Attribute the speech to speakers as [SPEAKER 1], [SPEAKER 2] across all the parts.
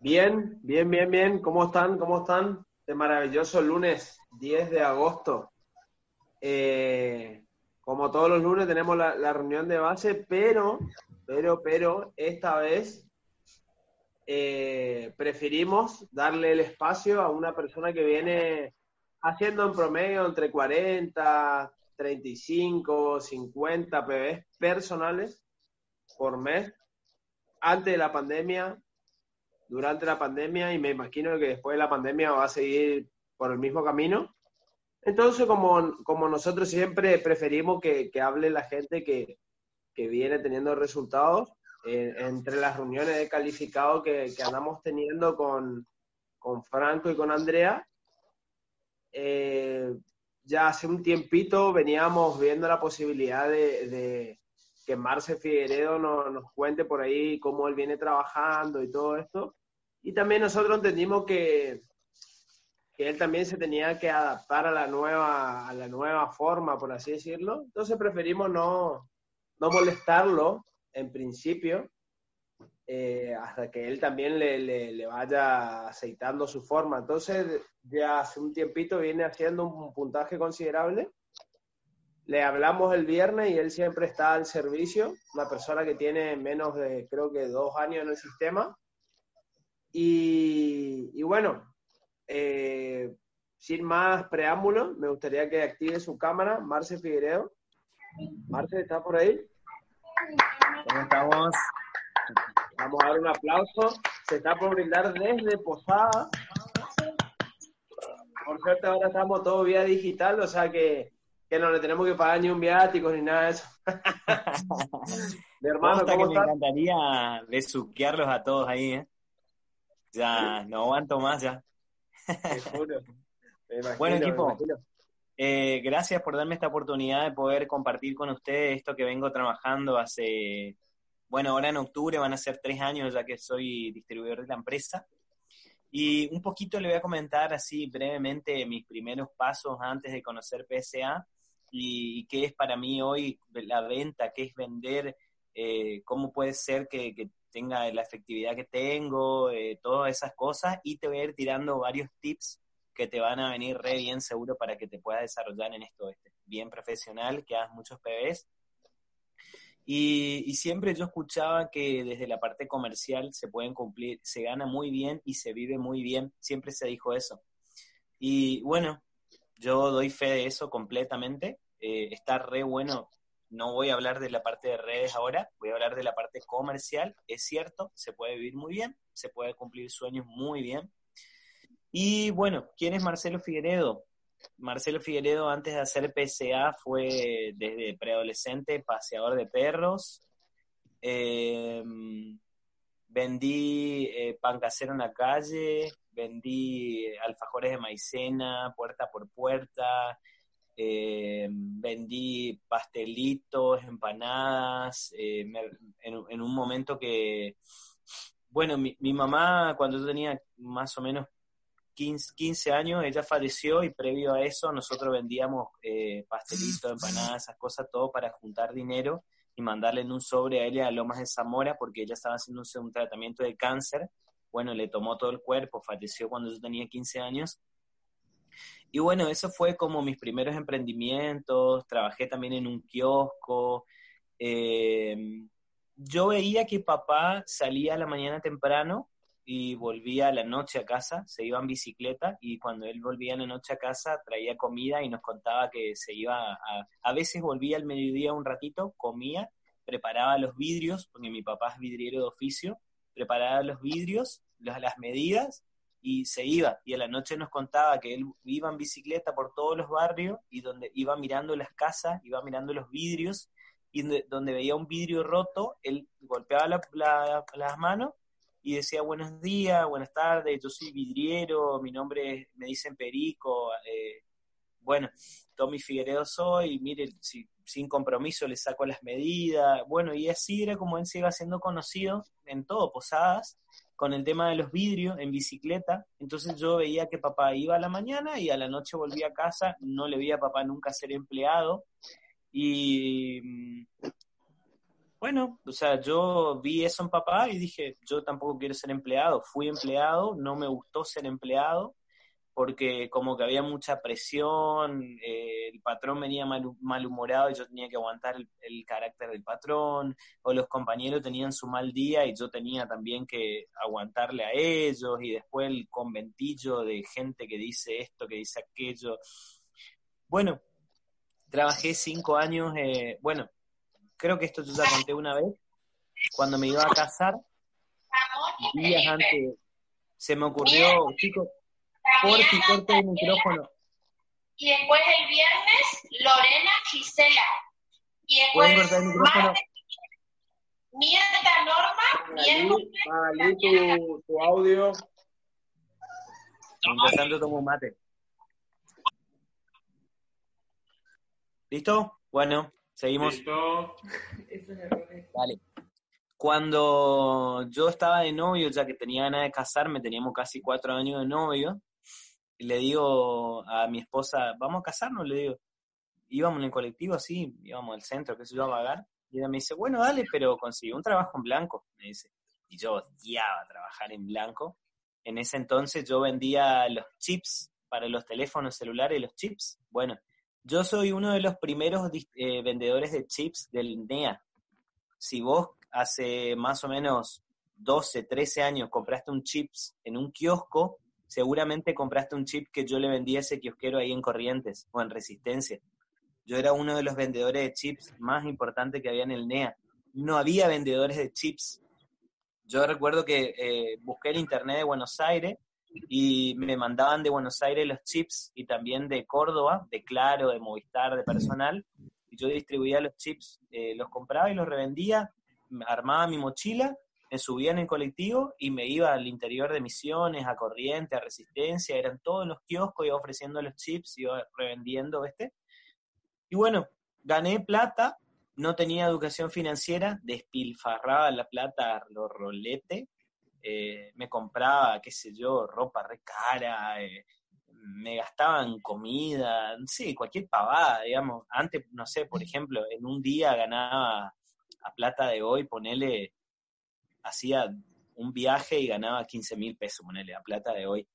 [SPEAKER 1] Bien, bien, bien, bien. ¿Cómo están? ¿Cómo están? Este maravilloso lunes 10 de agosto. Eh, como todos los lunes tenemos la, reunión de base, pero, pero, pero, esta vez eh, preferimos darle el espacio a una persona que viene haciendo en promedio entre 40, 35, 50 PBs personales por mes. Antes de la pandemia durante la pandemia y me imagino que después de la pandemia va a seguir por el mismo camino. Entonces, como, como nosotros siempre preferimos que, que hable la gente que, que viene teniendo resultados, eh, entre las reuniones de calificado que, que andamos teniendo con, con, Franco y con Andrea, eh, ya hace un tiempito veníamos viendo la posibilidad de, de que Marce Figueredo nos, nos cuente por ahí cómo él viene trabajando y todo esto. Y también nosotros entendimos que, que él también se tenía que adaptar a la nueva, a la nueva forma, por así decirlo. Entonces preferimos no, no molestarlo en principio, eh, hasta que él también le, le, le, vaya aceitando su forma. Entonces, ya hace un tiempito viene haciendo un puntaje considerable. Le hablamos el viernes y él siempre está al servicio, una persona que tiene menos de, creo que dos años en el sistema, y, bueno, eh, sin más preámbulos, me gustaría que active su cámara, Marce Figueredo. Marce, ¿está por ahí?
[SPEAKER 2] ¿Cómo estamos?
[SPEAKER 1] Vamos a dar un aplauso. Se está por brindar desde Posada. Por suerte ahora estamos todo vía digital, o sea que, que no le tenemos que pagar ni un viático ni nada de eso.
[SPEAKER 2] Mi hermano, ¿cómo que me encantaría besuquearlos a todos ahí, ¿eh? Ya, no aguanto más ya. bueno, equipo, eh, gracias por darme esta oportunidad de poder compartir con ustedes esto que vengo trabajando hace, bueno, ahora en octubre van a ser tres años ya que soy distribuidor de la empresa. Y un poquito le voy a comentar así brevemente mis primeros pasos antes de conocer PSA y, qué es para mí hoy la venta, qué es vender, eh, cómo puede ser que, que tenga la efectividad que tengo, eh, todas esas cosas, y te voy a ir tirando varios tips que te van a venir re bien seguro para que te puedas desarrollar en esto este, bien profesional, que hagas muchos PBs. Y, y, siempre yo escuchaba que desde la parte comercial se pueden cumplir, se gana muy bien y se vive muy bien, siempre se dijo eso. Y bueno, yo doy fe de eso completamente, eh, está re bueno no voy a hablar de la parte de redes ahora, voy a hablar de la parte comercial. Es cierto, se puede vivir muy bien, se puede cumplir sueños muy bien. Y bueno, ¿quién es Marcelo Figueredo? Marcelo Figueredo antes de hacer PCA fue desde preadolescente paseador de perros. Em, vendí eh, pan casero en la calle, vendí alfajores de maicena puerta por puerta, eh, vendí pastelitos, empanadas, eh, en, un momento que, bueno, mi, mamá cuando yo tenía más o menos 15, años, ella falleció y previo a eso nosotros vendíamos eh, pastelitos, empanadas, esas cosas, todo para juntar dinero y mandarle en un sobre a ella a Lomas de Zamora porque ella estaba haciendo un tratamiento de cáncer. Bueno, le tomó todo el cuerpo, falleció cuando yo tenía 15 años y bueno, eso fue como mis primeros emprendimientos, trabajé también en un kiosco. Em, yo veía que papá salía a la mañana temprano y volvía a la noche a casa, se iba en bicicleta y cuando él volvía a la noche a casa traía comida y nos contaba que se iba a... A veces volvía al mediodía un ratito, comía, preparaba los vidrios, porque mi papá es vidriero de oficio, preparaba los vidrios, las medidas y se iba. Y a la noche nos contaba que él iba en bicicleta por todos los barrios y donde iba mirando las casas, iba mirando los vidrios y donde veía un vidrio roto, él golpeaba las manos y decía buenos días, buenas tardes, yo soy vidriero, mi nombre me dicen Perico, eh, bueno, Tommy Figueredo soy, mire, sin compromiso le saco las medidas, bueno, y así era como él se iba siendo conocido en todo, Posadas, con el tema de los vidrios en bicicleta, entonces yo veía que papá iba a la mañana y a la noche volvía a casa, no le veía a papá nunca ser empleado, y mm, bueno, o sea, yo vi eso en papá y dije, yo tampoco quiero ser empleado, fui empleado, no me gustó ser empleado, porque como que había mucha presión, eh, el patrón venía mal, malhumorado y yo tenía que aguantar el, carácter del patrón, o los compañeros tenían su mal día y yo tenía también que aguantarle a ellos, y después el conventillo de gente que dice esto, que dice aquello. Bueno, trabajé cinco años, eh, bueno, creo que esto yo ya conté una vez, cuando me iba a casar, días antes, se me ocurrió, chicos, por si corto el micrófono.
[SPEAKER 3] Y después el viernes, Lorena Gisela. Y después,
[SPEAKER 2] ¿Pueden cortar el micrófono?
[SPEAKER 3] Mierda Norma,
[SPEAKER 1] Magalí, tu, tu audio.
[SPEAKER 2] Mientras tanto tomo un mate. ¿Listo? Bueno, seguimos.
[SPEAKER 1] Listo.
[SPEAKER 2] Vale. Cuando yo estaba de novio, ya que tenía ganas de casarme, teníamos casi cuatro años de novio, le digo a mi esposa, vamos a casarnos, le digo. Íbamos en el colectivo así, íbamos al centro, qué sé yo, a vagar. Y ella me dice, bueno, dale, pero consigue un trabajo en blanco, me dice. Y yo odiaba trabajar en blanco. En ese entonces yo vendía los chips para los teléfonos celulares, los chips. Bueno, yo soy uno de los primeros eh, vendedores de chips del NEA. Si vos hace más o menos 12, 13 años compraste un chips en un kiosco, seguramente compraste un chip que yo le vendía a ese kiosquero ahí en Corrientes o en Resistencia. Yo era uno de los vendedores de chips más importantes que había en el NEA. No había vendedores de chips. Yo recuerdo que eh, busqué el internet de Buenos Aires y me mandaban de Buenos Aires los chips y también de Córdoba, de Claro, de Movistar, de personal. Y yo distribuía los chips, eh, los compraba y los revendía, armaba mi mochila me subía en el colectivo y me iba al interior de Misiones, a Corriente, a Resistencia, eran todos los kioscos, iba ofreciendo los chips, iba revendiendo, este Y bueno, gané plata, no tenía educación financiera, despilfarraba la plata los roletes, eh, me compraba, qué sé yo, ropa re cara, eh, me gastaba en comida, sí, cualquier pavada, digamos. Antes, no sé, por ejemplo, en un día ganaba a plata de hoy, ponele hacía un viaje y ganaba 15 mil pesos, ponele, a plata de hoy.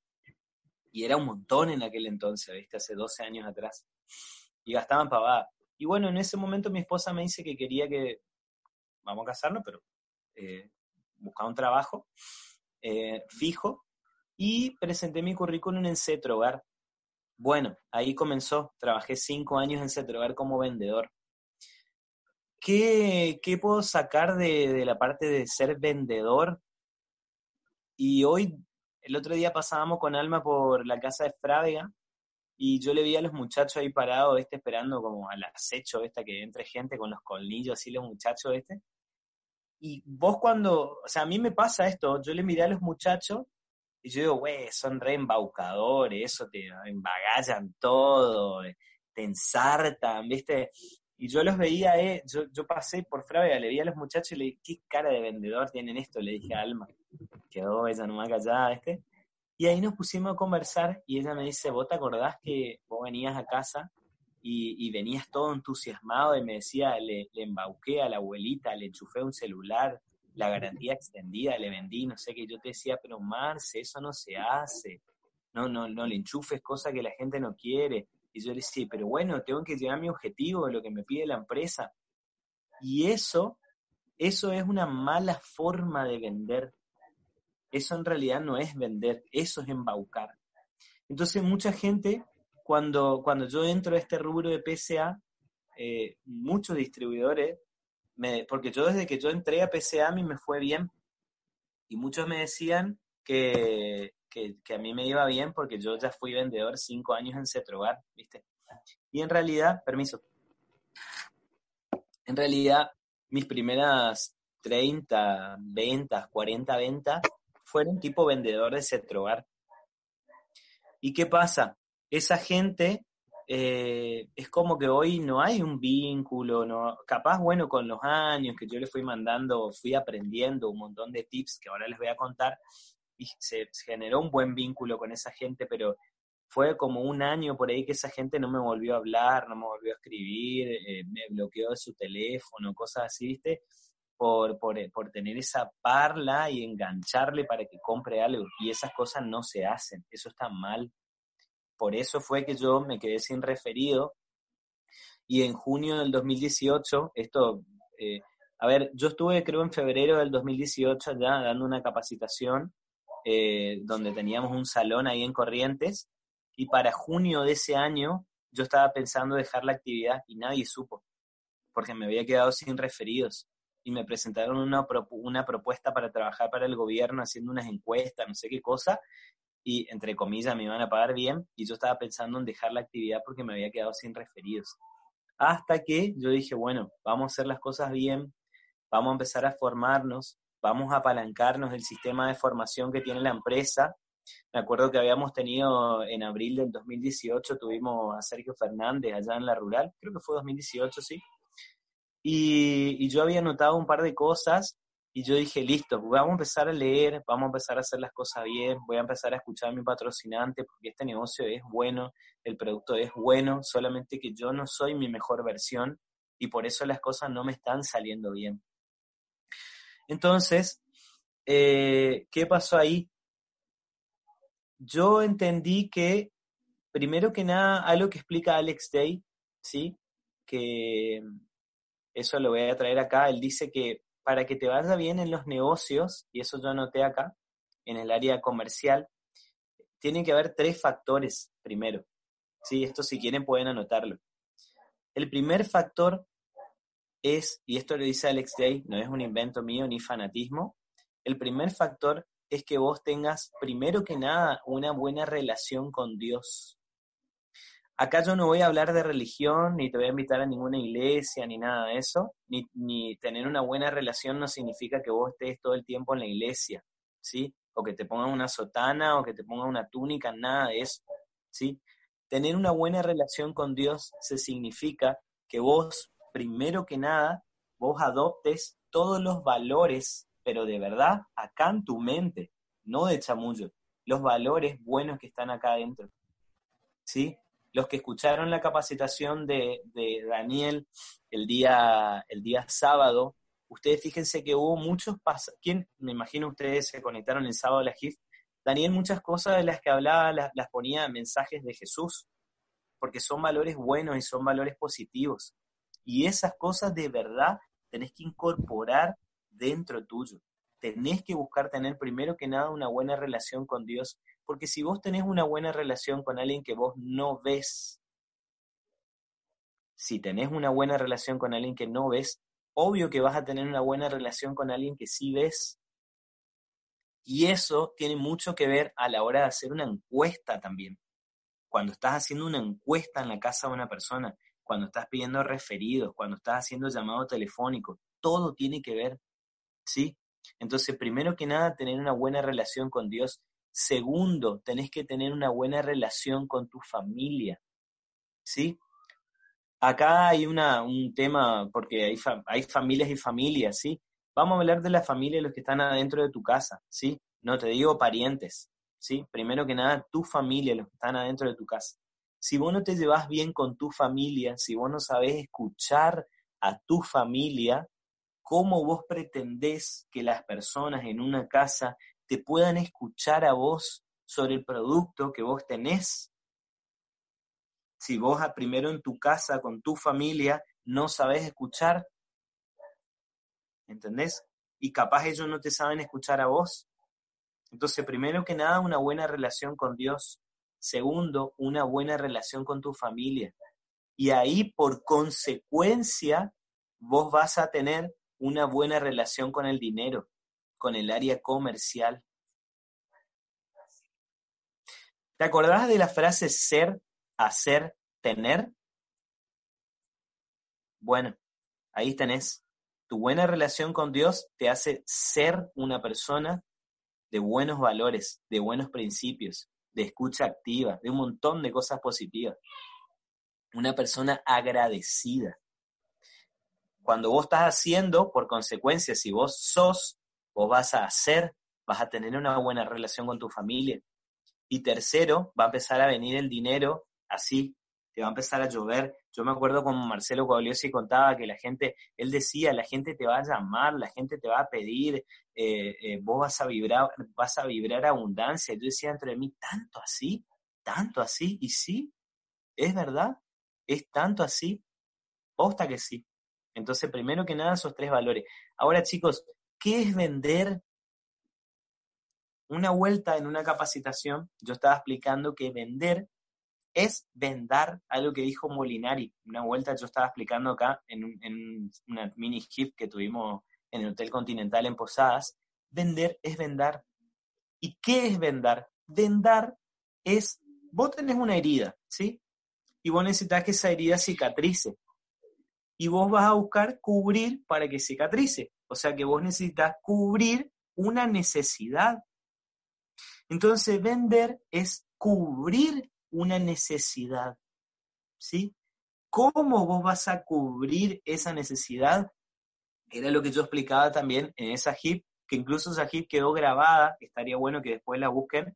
[SPEAKER 2] Y era un montón en aquel entonces, ¿viste? Hace 12 años atrás. Y gastaban pavada. Y bueno, en ese momento mi esposa me dice que quería que, vamos a casarnos, pero eh, buscaba un trabajo eh, fijo y presenté mi currículum en Cetrogar. Bueno, ahí comenzó. Trabajé cinco años en Cetrogar como vendedor. ¿Qué, puedo sacar de, la parte de ser vendedor? Y hoy, el otro día pasábamos con Alma por la casa de Frávega y yo le vi a los muchachos ahí parados, este, esperando como al acecho, esta que entre gente con los colmillos, así los muchachos, este. Y vos cuando, o sea, a mí me pasa esto, yo le miré a los muchachos y yo digo, güey, son re embaucadores, eso te embagallan todo, te ensartan, ¿viste? Y yo los veía, eh, yo, yo pasé por Fravia, le vi a los muchachos y le dije, ¿qué cara de vendedor tienen esto? Le dije a Alma. Quedó ella nomás callada, este. Y ahí nos pusimos a conversar y ella me dice, ¿vos te acordás que vos venías a casa y, venías todo entusiasmado y me decía, le, le embauqué a la abuelita, le enchufé un celular, la garantía extendida, le vendí, no sé qué. Yo te decía, pero Marce, eso no se hace. No, no, no le enchufes cosas que la gente no quiere. Y yo le decía, pero bueno, tengo que llegar a mi objetivo, lo que me pide la empresa. Y eso, eso es una mala forma de vender. Eso en realidad no es vender, eso es embaucar. Entonces mucha gente, cuando, cuando yo entro a este rubro de PSA, eh, muchos distribuidores, me, porque yo desde que yo entré a PSA a mí me fue bien, y muchos me decían que, que, a mí me iba bien porque yo ya fui vendedor cinco años en Cetrogar, ¿viste? Y en realidad, permiso. en realidad mis primeras 30 ventas, 40 ventas, fueron tipo vendedor de Cetrogar. ¿Y qué pasa? Esa gente eh, es como que hoy no hay un vínculo, no, capaz, bueno, con los años que yo le fui mandando, fui aprendiendo un montón de tips que ahora les voy a contar, se, generó un buen vínculo con esa gente, pero fue como un año por ahí que esa gente no me volvió a hablar, no me volvió a escribir, eh, me bloqueó de su teléfono, cosas así, ¿viste? Por, por, por, tener esa parla y engancharle para que compre algo. Y esas cosas no se hacen, eso está mal. Por eso fue que yo me quedé sin referido. Y en junio del 2018, esto, eh, a ver, yo estuve creo en febrero del 2018 ya dando una capacitación eh, donde teníamos un salón ahí en Corrientes. Y para junio de ese año yo estaba pensando dejar la actividad y nadie supo, porque me había quedado sin referidos. Y me presentaron una, una propuesta para trabajar para el gobierno haciendo unas encuestas, no sé qué cosa, y entre comillas me iban a pagar bien y yo estaba pensando en dejar la actividad porque me había quedado sin referidos. Hasta que yo dije, bueno, vamos a hacer las cosas bien, vamos a empezar a formarnos, vamos a apalancarnos del sistema de formación que tiene la empresa. Me acuerdo que habíamos tenido en abril del 2018, tuvimos a Sergio Fernández allá en la rural, creo que fue 2018, sí. Y, y yo había notado un par de cosas y yo dije, listo, vamos a empezar a leer, vamos a empezar a hacer las cosas bien, voy a empezar a escuchar a mi patrocinante porque este negocio es bueno, el producto es bueno, solamente que yo no soy mi mejor versión y por eso las cosas no me están saliendo bien. Entonces, eh, ¿qué pasó ahí? Yo entendí que, primero que nada, algo que explica Alex Day, ¿sí? Que eso lo voy a traer acá, él dice que para que te vaya bien en los negocios, y eso yo anoté acá, en el área comercial, tiene que haber tres factores primero. Sí, esto si quieren pueden anotarlo. El primer factor es, y esto lo dice Alex Day, no es un invento mío ni fanatismo, el primer factor es que vos tengas primero que nada una buena relación con Dios. Acá yo no voy a hablar de religión, ni te voy a invitar a ninguna iglesia, ni nada de eso, ni, ni tener una buena relación no significa que vos estés todo el tiempo en la iglesia, ¿sí? O que te pongan una sotana o que te pongan una túnica, nada de eso, ¿sí? Tener una buena relación con Dios se significa que vos, primero que nada, vos adoptes todos los valores, pero de verdad, acá en tu mente, no de chamullo, los valores buenos que están acá adentro, ¿sí? los que escucharon la capacitación de, Daniel el día, el día sábado, ustedes fíjense que hubo muchos pasos, ¿quién? Me imagino ustedes se conectaron el sábado a la GIF. Daniel muchas cosas de las que hablaba las, las ponía mensajes de Jesús, porque son valores buenos y son valores positivos. Y esas cosas de verdad tenés que incorporar dentro tuyo. Tenés que buscar tener primero que nada una buena relación con Dios porque si vos tenés una buena relación con alguien que vos no ves, si tenés una buena relación con alguien que no ves, obvio que vas a tener una buena relación con alguien que sí ves. Y eso tiene mucho que ver a la hora de hacer una encuesta también. Cuando estás haciendo una encuesta en la casa de una persona, cuando estás pidiendo referidos, cuando estás haciendo llamado telefónico, todo tiene que ver. ¿Sí? Entonces, primero que nada, tener una buena relación con Dios Segundo, tenés que tener una buena relación con tu familia. ¿Sí? Acá hay una, un tema, porque hay, hay familias y familias, ¿sí? Vamos a hablar de la familia de los que están adentro de tu casa, ¿sí? No te digo parientes, ¿sí? Primero que nada, tu familia, los que están adentro de tu casa. Si vos no te llevas bien con tu familia, si vos no sabés escuchar a tu familia, ¿cómo vos pretendés que las personas en una casa te puedan escuchar a vos sobre el producto que vos tenés. Si vos primero en tu casa, con tu familia, no sabés escuchar, ¿entendés? Y capaz ellos no te saben escuchar a vos. Entonces, primero que nada, una buena relación con Dios. Segundo, una buena relación con tu familia. Y ahí, por consecuencia, vos vas a tener una buena relación con el dinero con el área comercial. ¿Te acordás de la frase ser, hacer, tener? Bueno, Ahí tenés. Tu buena relación con Dios te hace ser una persona de buenos valores, de buenos principios, de escucha activa, de un montón de cosas positivas. Una persona agradecida. Cuando vos estás haciendo, por consecuencia, si vos sos, vos vas a hacer, vas a tener una buena relación con tu familia. Y tercero, va a empezar a venir el dinero así, te va a empezar a llover. Yo me acuerdo como Marcelo Cogliosi contaba que la gente, él decía, la gente te va a llamar, la gente te va a pedir, eh, eh, vos vas a vibrar, vas a vibrar abundancia. Yo decía dentro de mí, tanto así, tanto así, y sí, es verdad, es tanto así, posta que sí. Entonces, primero que nada, esos tres valores. Ahora, chicos, ¿qué es vender? Una vuelta en una capacitación, yo estaba explicando que vender es vendar, algo que dijo Molinari. Una vuelta yo estaba explicando acá en, en una mini hip que tuvimos en el Hotel Continental en Posadas. Vender es vendar. ¿Y qué es vendar? Vendar es, vos tenés una herida, ¿sí? Y vos necesitas que esa herida cicatrice. Y vos vas a buscar cubrir para que cicatrice. O sea que vos necesitas cubrir una necesidad. Entonces, vender es cubrir una necesidad, ¿sí? ¿Cómo vos vas a cubrir esa necesidad? Era lo que yo explicaba también en esa HIP, que incluso esa HIP quedó grabada, estaría bueno que después la busquen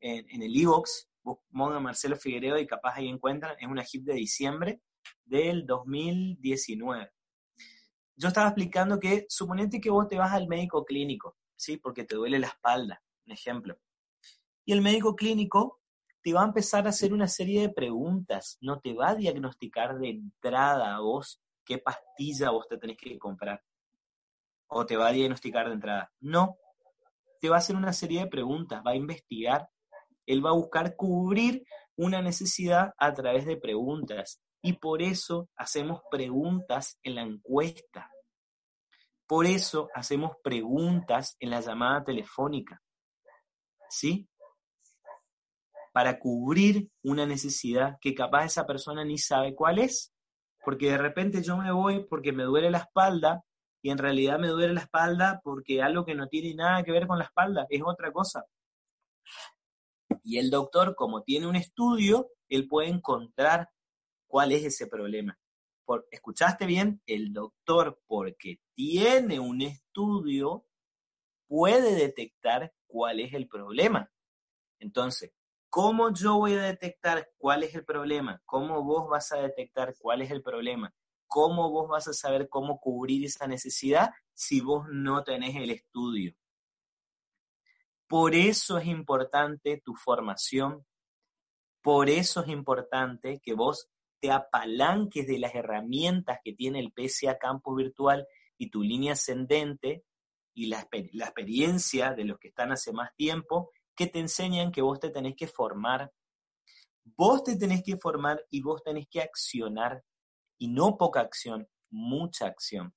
[SPEAKER 2] en, el e-box, pongan Marcelo Figueredo y capaz ahí encuentran, es una HIP de diciembre del 2019. Yo estaba explicando que suponete que vos te vas al médico clínico, ¿sí? Porque te duele la espalda, un ejemplo. Y el médico clínico te va a empezar a hacer una serie de preguntas, no te va a diagnosticar de entrada a vos qué pastilla vos te tenés que comprar, o te va a diagnosticar de entrada. No, te va a hacer una serie de preguntas, va a investigar, él va a buscar cubrir una necesidad a través de preguntas. Y por eso hacemos preguntas en la encuesta. Por eso hacemos preguntas en la llamada telefónica. ¿Sí? Para cubrir una necesidad que capaz esa persona ni sabe cuál es. Porque de repente yo me voy porque me duele la espalda y en realidad me duele la espalda porque algo que no tiene nada que ver con la espalda, es otra cosa. Y el doctor, como tiene un estudio, él puede encontrar cuál es ese problema. Por, ¿Escuchaste bien? El doctor, porque tiene un estudio, puede detectar cuál es el problema. Entonces, ¿Cómo yo voy a detectar cuál es el problema? ¿Cómo vos vas a detectar cuál es el problema? ¿Cómo vos vas a saber cómo cubrir esa necesidad si vos no tenés el estudio? Por eso es importante tu formación, por eso es importante que vos te apalanques de las herramientas que tiene el PCA Campus Virtual y tu línea ascendente y la, la experiencia de los que están hace más tiempo que te enseñan que vos te tenés que formar. Vos te tenés que formar y vos tenés que accionar. Y no poca acción, mucha acción.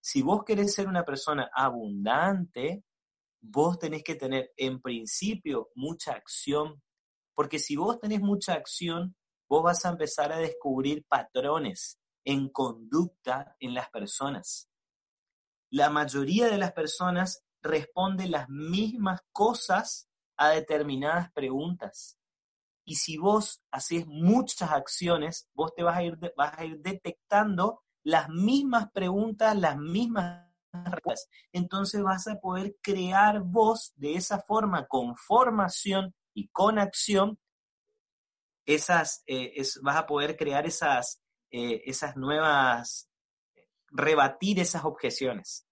[SPEAKER 2] Si vos querés ser una persona abundante, vos tenés que tener en principio mucha acción. Porque si vos tenés mucha acción, vos vas a empezar a descubrir patrones en conducta en las personas. La mayoría de las personas responden las mismas cosas a determinadas preguntas. Y si vos haces muchas acciones, vos te vas a ir, vas a ir detectando las mismas preguntas, las mismas respuestas. Entonces vas a poder crear vos de esa forma, con formación y con acción, esas, eh, vas a poder crear esas, eh, esas nuevas, rebatir esas objeciones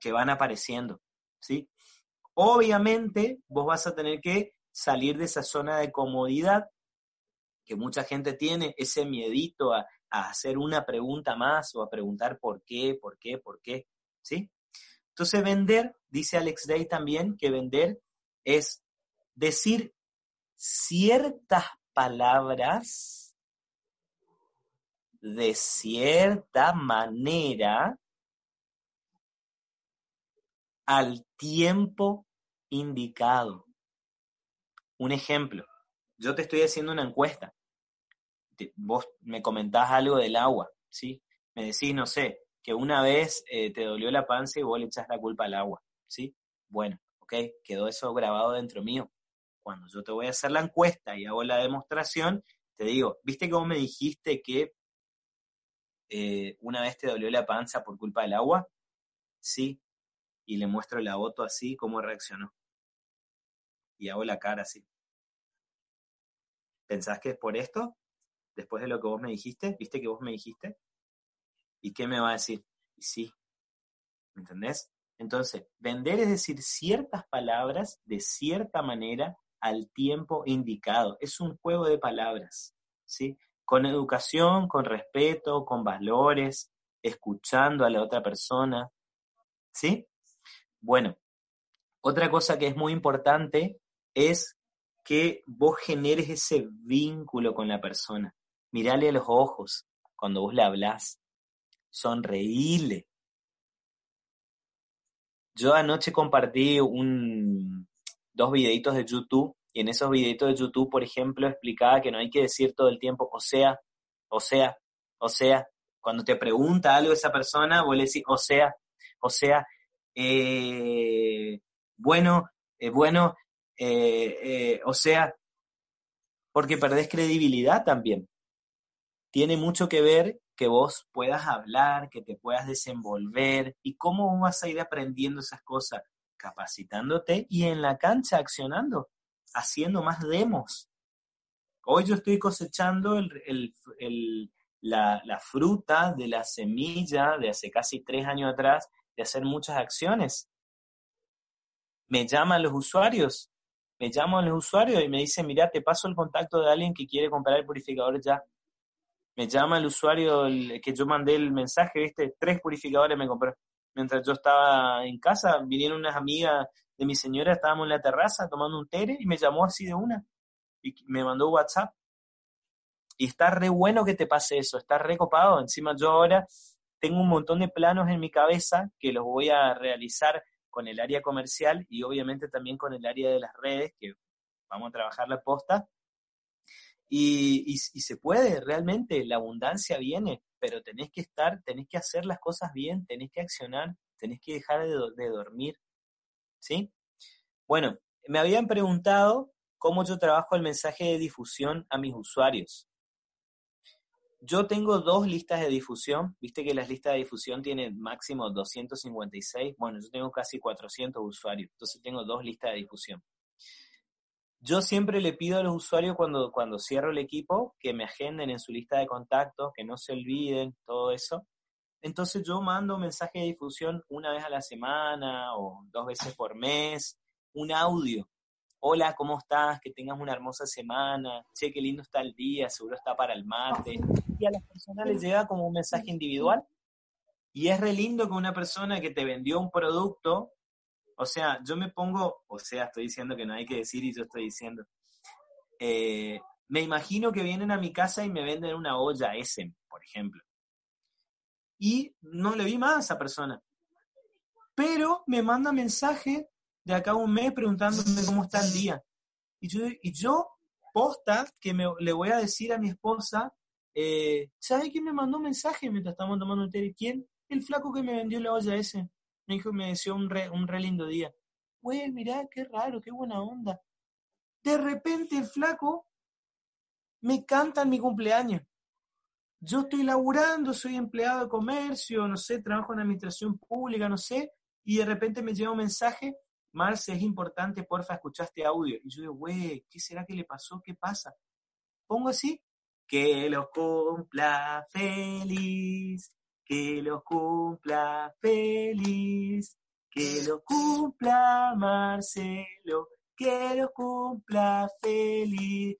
[SPEAKER 2] que van apareciendo, ¿sí? Obviamente, vos vas a tener que salir de esa zona de comodidad que mucha gente tiene, ese miedito a, hacer una pregunta más o a preguntar por qué, por qué, por qué, ¿sí? Entonces, vender, dice Alex Day también, que vender es decir ciertas palabras de cierta manera al tiempo indicado. Un ejemplo, yo te estoy haciendo una encuesta. Vos me comentás algo del agua, ¿sí? Me decís, no sé, que una vez eh, te dolió la panza y vos le echas la culpa al agua, ¿sí? Bueno, ok, quedó eso grabado dentro mío. Cuando yo te voy a hacer la encuesta y hago la demostración, te digo, ¿viste cómo me dijiste que eh, una vez te dolió la panza por culpa del agua? Sí. Y le muestro la foto así, cómo reaccionó. Y hago la cara así. ¿Pensás que es por esto? Después de lo que vos me dijiste, ¿viste que vos me dijiste? ¿Y qué me va a decir? Y sí. ¿Me entendés? Entonces, vender es decir ciertas palabras de cierta manera al tiempo indicado. Es un juego de palabras, ¿sí? Con educación, con respeto, con valores, escuchando a la otra persona, ¿sí? Bueno, otra cosa que es muy importante es que vos generes ese vínculo con la persona. Mirale a los ojos cuando vos le hablás. Sonreíle. Yo anoche compartí un, dos videitos de YouTube y en esos videitos de YouTube, por ejemplo, explicaba que no hay que decir todo el tiempo, o sea, o sea, o sea. Cuando te pregunta algo esa persona, vos le decís, o sea, o sea, eh, bueno, eh, bueno, eh, o sea, porque perdés credibilidad también. Tiene mucho que ver que vos puedas hablar, que te puedas desenvolver y cómo vas a ir aprendiendo esas cosas, capacitándote y en la cancha accionando, haciendo más demos. Hoy yo estoy cosechando la, la fruta de la semilla de hace casi tres años atrás de hacer muchas acciones. Me llaman los usuarios, me llaman los usuarios y me dicen, mira, te paso el contacto de alguien que quiere comprar el purificador ya. Me llama el usuario que yo mandé el mensaje, viste, tres purificadores me compró. Mientras yo estaba en casa, vinieron unas amigas de mi señora, estábamos en la terraza tomando un tere y me llamó así de una. Y me mandó WhatsApp. Y está re bueno que te pase eso, está re copado. Encima yo ahora tengo un montón de planos en mi cabeza que los voy a realizar con el área comercial y obviamente también con el área de las redes, que vamos a trabajar la posta. Y, se puede, realmente, la abundancia viene, pero tenés que estar, tenés que hacer las cosas bien, tenés que accionar, tenés que dejar de, de dormir. ¿Sí? Bueno, me habían preguntado cómo yo trabajo el mensaje de difusión a mis usuarios. Yo tengo dos listas de difusión. Viste que las listas de difusión tienen máximo 256. Bueno, yo tengo casi 400 usuarios. Entonces tengo dos listas de difusión. Yo siempre le pido a los usuarios cuando, cuando cierro el equipo que me agenden en su lista de contactos, que no se olviden, todo eso. Entonces yo mando un mensaje de difusión una vez a la semana o dos veces por mes, un audio hola, ¿cómo estás? Que tengas una hermosa semana, che, qué lindo está el día, seguro está para el mate. Y a las personas les llega como un mensaje individual. Y es re lindo que una persona que te vendió un producto, o sea, yo me pongo, o sea, estoy diciendo que no hay que decir y yo estoy diciendo, eh, me imagino que vienen a mi casa y me venden una olla S, por ejemplo. Y no le vi más a esa persona. Pero me manda mensaje de acá un mes preguntándome cómo está el día. Y yo, posta, que me, le voy a decir a mi esposa, eh, ¿sabe quién me mandó un mensaje mientras estábamos tomando el té? ¿Quién? El flaco que me vendió la olla ese. Me dijo, me deseó un re, un re lindo día. Güey, mirá, qué raro, qué buena onda. De repente el flaco me canta en mi cumpleaños. Yo estoy laburando, soy empleado de comercio, no sé, trabajo en administración pública, no sé, y de repente me llega un mensaje Marce, es importante, porfa, escuchaste audio. Y yo digo, güey, ¿qué será que le pasó? ¿Qué pasa? Pongo así, que los cumpla feliz, que los cumpla feliz, que los cumpla Marcelo, que los cumpla feliz.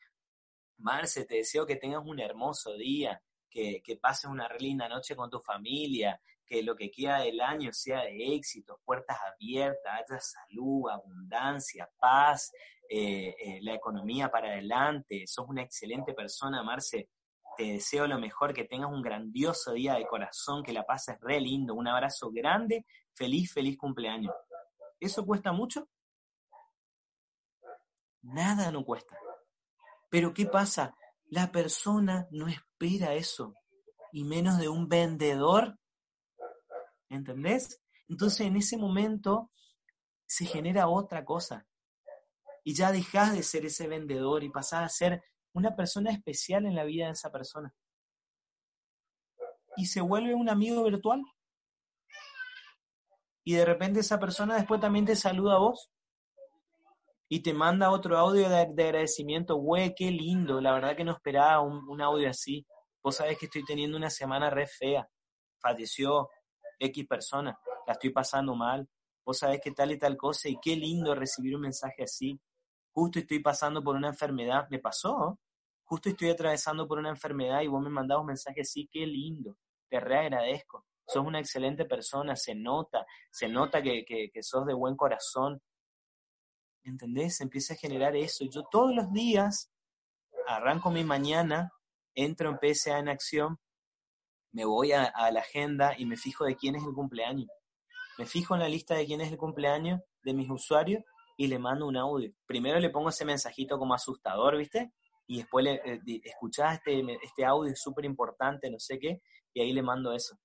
[SPEAKER 2] Marce, te deseo que tengas un hermoso día, que, que pases una linda noche con tu familia, que lo que queda del año sea de éxito, puertas abiertas, haya salud, abundancia, paz, eh, eh, la economía para adelante. Sos una excelente persona, Marce. Te deseo lo mejor, que tengas un grandioso día de corazón, que la pases re lindo. Un abrazo grande, feliz, feliz cumpleaños. ¿Eso cuesta mucho? Nada no cuesta. Pero ¿qué pasa? La persona no espera eso, y menos de un vendedor ¿Entendés? Entonces en ese momento se genera otra cosa. Y ya dejas de ser ese vendedor y pasás a ser una persona especial en la vida de esa persona. Y se vuelve un amigo virtual. Y de repente esa persona después también te saluda a vos. Y te manda otro audio de, agradecimiento. Güey, qué lindo. La verdad que no esperaba un, un audio así. Vos sabés que estoy teniendo una semana re fea. Falleció X persona. La estoy pasando mal. Vos sabés que tal y tal cosa. Y qué lindo recibir un mensaje así justo estoy pasando por una enfermedad, me pasó, justo estoy atravesando por una enfermedad y vos me mandás un mensaje así, qué lindo, te reagradezco, sos una excelente persona, se nota, se nota que, que, que sos de buen corazón, ¿entendés? Se empieza a generar eso. Yo todos los días arranco mi mañana, entro en PSA en acción, me voy a, la agenda y me fijo de quién es el cumpleaños. Me fijo en la lista de quién es el cumpleaños de mis usuarios y le mando un audio. Primero le pongo ese mensajito como asustador, ¿viste? Y después le eh, escuchás este, este audio, súper importante, no sé qué, y ahí le mando eso.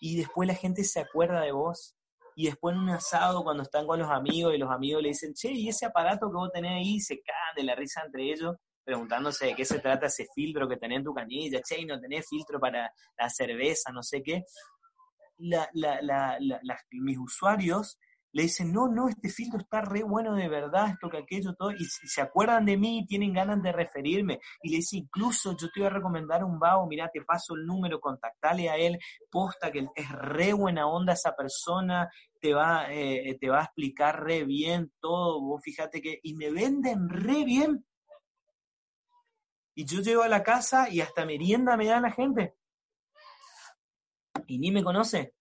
[SPEAKER 2] Y después la gente se acuerda de vos. Y después en un asado, cuando están con los amigos y los amigos le dicen, che, ¿y ese aparato que vos tenés ahí? Se caen de la risa entre ellos, preguntándose de qué se trata ese filtro que tenés en tu canilla. Che, no tenés filtro para la cerveza, no sé qué. La, la, la, mis usuarios le dicen, no, no, este filtro está re bueno de verdad, esto que aquello, todo, y se acuerdan de mí y tienen ganas de referirme. Y le dice, incluso yo te voy a recomendar un vago, mira, te paso el número, contactale a él, posta que es re buena onda esa persona, te va, eh, te va a explicar re bien todo, vos fíjate que, y me venden re bien. Y yo llego a la casa y hasta merienda me da la gente. Y ni me conoce.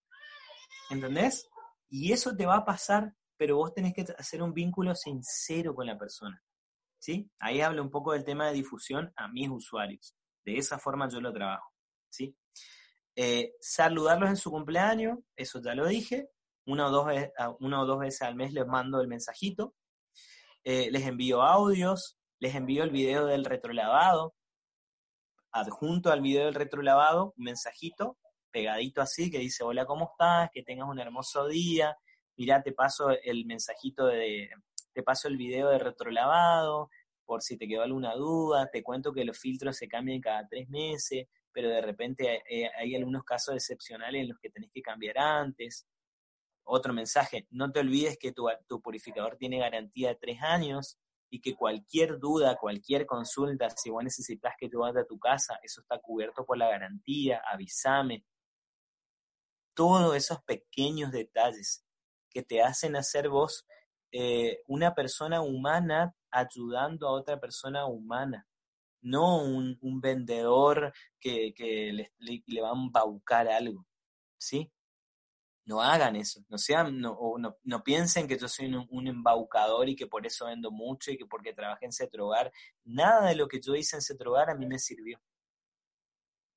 [SPEAKER 2] ¿Entendés? Y eso te va a pasar, pero vos tenés que hacer un vínculo sincero con la persona. ¿Sí? Ahí hablo un poco del tema de difusión a mis usuarios. De esa forma yo lo trabajo. ¿Sí? Eh, saludarlos en su cumpleaños, eso ya lo dije. Una o dos, veces, una o dos veces al mes les mando el mensajito. Eh, les envío audios, les envío el video del retrolavado. Adjunto al video del retrolavado, un mensajito pegadito así que dice, hola, ¿cómo estás? Que tengas un hermoso día. Mira, te paso el mensajito de, te paso el video de retrolavado, por si te quedó alguna duda, te cuento que los filtros se cambian cada tres meses, pero de repente hay, algunos casos excepcionales en los que tenés que cambiar antes. Otro mensaje, no te olvides que tu purificador tiene garantía de tres años y que cualquier duda, cualquier consulta, si vos necesitas que te vaya a tu casa, eso está cubierto por la garantía, avísame, todos esos pequeños detalles que te hacen hacer vos eh, una persona humana ayudando a otra persona humana, no un, vendedor que, le, va a embaucar algo, ¿sí? No hagan eso, no, sean, no, no, piensen que yo soy un, un, embaucador y que por eso vendo mucho y que porque trabajé en Cetrogar. Nada de lo que yo hice en Cetrogar a mí me sirvió.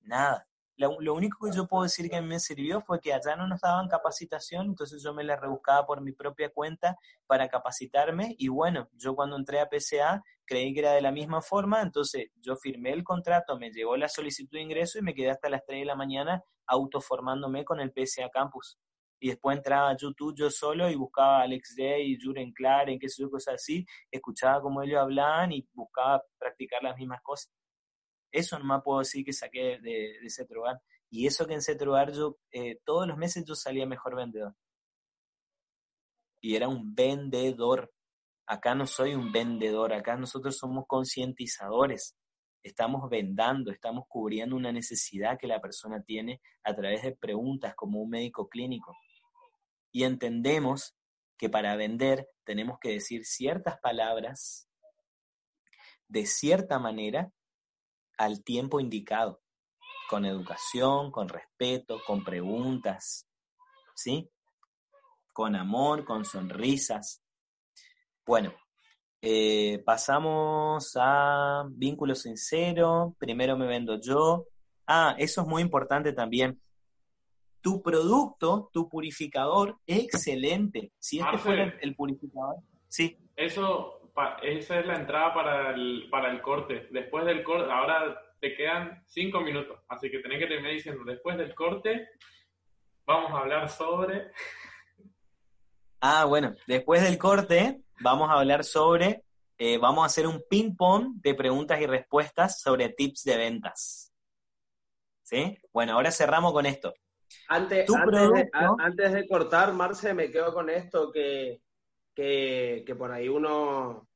[SPEAKER 2] Nada lo, único que yo puedo decir que a mí me sirvió fue que allá no nos daban capacitación, entonces yo me la rebuscaba por mi propia cuenta para capacitarme y bueno, yo cuando entré a PCA creí que era de la misma forma, entonces yo firmé el contrato, me llegó la solicitud de ingreso y me quedé hasta las 3 de la mañana autoformándome con el PCA Campus. Y después entraba a YouTube yo solo y buscaba a Alex Day y Juren Claren, qué sé yo, cosas así, escuchaba cómo ellos hablaban y buscaba practicar las mismas cosas. Eso nomás puedo decir que saqué de, de Cetrogar. Y eso que en Cetrogar yo, eh, todos los meses yo salía mejor vendedor. Y era un vendedor. Acá no soy un vendedor, acá nosotros somos concientizadores. Estamos vendando, estamos cubriendo una necesidad que la persona tiene a través de preguntas como un médico clínico. Y entendemos que para vender tenemos que decir ciertas palabras de cierta manera al tiempo indicado, con educación, con respeto, con preguntas, ¿sí? Con amor, con sonrisas. Bueno, eh, pasamos a vínculo sincero, primero me vendo yo. Ah, eso es muy importante también. Tu producto, tu purificador, excelente. Si este fuera el purificador, sí.
[SPEAKER 4] Eso esa es la entrada para el, para el corte. Después del corte, ahora te quedan cinco minutos, así que tenés que terminar diciendo, después del corte, vamos a hablar sobre...
[SPEAKER 2] Ah, bueno, después del corte vamos a hablar sobre, eh, vamos a hacer un ping-pong de preguntas y respuestas sobre tips de ventas. ¿Sí? Bueno, ahora cerramos con esto.
[SPEAKER 1] Antes, antes, de, antes de cortar, Marce, me quedo con esto que, que, que por ahí uno,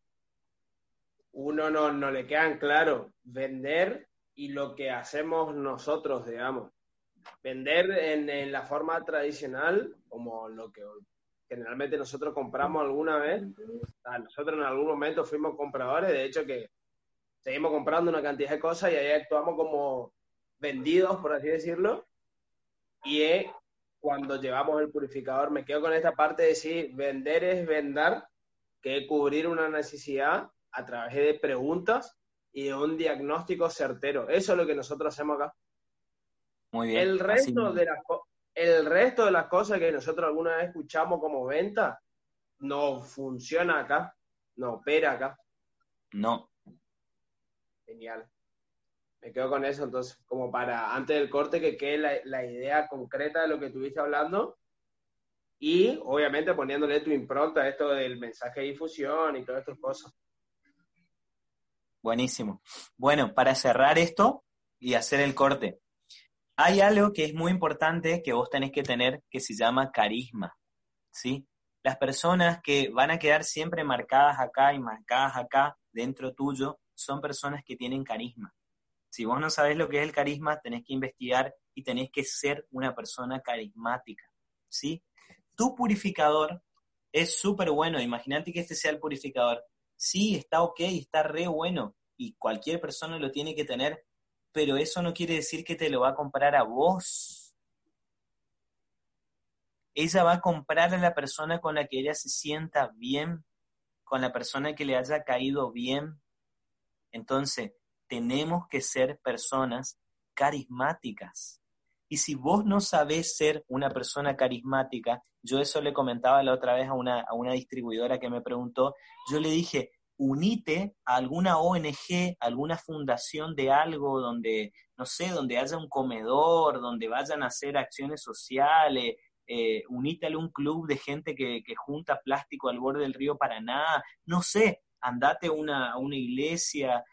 [SPEAKER 1] uno no, no le quedan claro. Vender y lo que hacemos nosotros, digamos. Vender en, en la forma tradicional, como lo que generalmente nosotros compramos alguna vez. nosotros en algún momento fuimos compradores, de hecho que seguimos comprando una cantidad de cosas y ahí actuamos como vendidos, por así decirlo. Y es cuando llevamos el purificador, me quedo con esta parte de decir, vender es vender, que es cubrir una necesidad a través de preguntas y de un diagnóstico certero. Eso es lo que nosotros hacemos acá.
[SPEAKER 2] Muy bien.
[SPEAKER 1] El resto, de las, el resto de las cosas que nosotros alguna vez escuchamos como venta no funciona acá, no opera acá.
[SPEAKER 2] No.
[SPEAKER 1] Genial. Me quedo con eso, entonces, como para antes del corte que quede la, la idea concreta de lo que estuviste hablando y obviamente poniéndole tu impronta a esto del mensaje de difusión y todas estas cosas.
[SPEAKER 2] Buenísimo. Bueno, para cerrar esto y hacer el corte, hay algo que es muy importante que vos tenés que tener que se llama carisma, ¿sí? Las personas que van a quedar siempre marcadas acá y marcadas acá dentro tuyo son personas que tienen carisma. Si vos no sabés lo que es el carisma, tenés que investigar y tenés que ser una persona carismática, ¿sí? Tu purificador es súper bueno, imagínate que este sea el purificador, sí, está ok, está re bueno y cualquier persona lo tiene que tener, pero eso no quiere decir que te lo va a comprar a vos. Ella va a comprar a la persona con la que ella se sienta bien, con la persona que le haya caído bien. Entonces, tenemos que ser personas carismáticas. Y si vos no sabés ser una persona carismática, yo eso le comentaba la otra vez a una, a una distribuidora que me preguntó, yo le dije, unite a alguna ONG, alguna fundación de algo donde, no sé, donde haya un comedor, donde vayan a hacer acciones sociales, eh, unite a un club de gente que, que, junta plástico al borde del río Paraná, no sé, andate a una, una iglesia,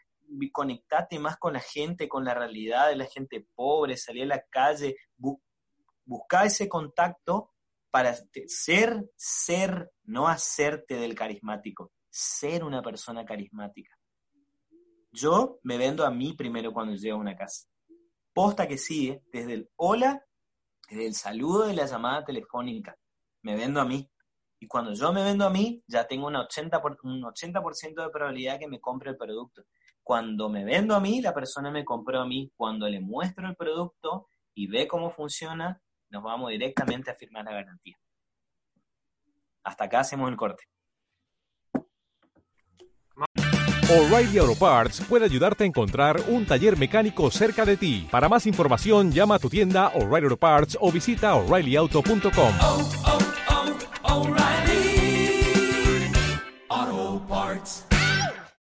[SPEAKER 2] conectate más con la gente, con la realidad de la gente pobre, salir a la calle, bu busca ese contacto para ser, ser, no hacerte del carismático, ser una persona carismática. Yo me vendo a mí primero cuando llego a una casa. Posta que sigue, desde el hola, desde el saludo de la llamada telefónica, me vendo a mí. Y cuando yo me vendo a mí, ya tengo un 80%, un 80 de probabilidad que me compre el producto. Cuando me vendo a mí, la persona me compró a mí. Cuando le muestro el producto y ve cómo funciona, nos vamos directamente a firmar la garantía. Hasta acá hacemos el corte.
[SPEAKER 5] O'Reilly Auto Parts puede ayudarte a encontrar un taller mecánico cerca de ti. Para más información, llama a tu tienda O'Reilly Auto Parts o visita oreillyauto.com.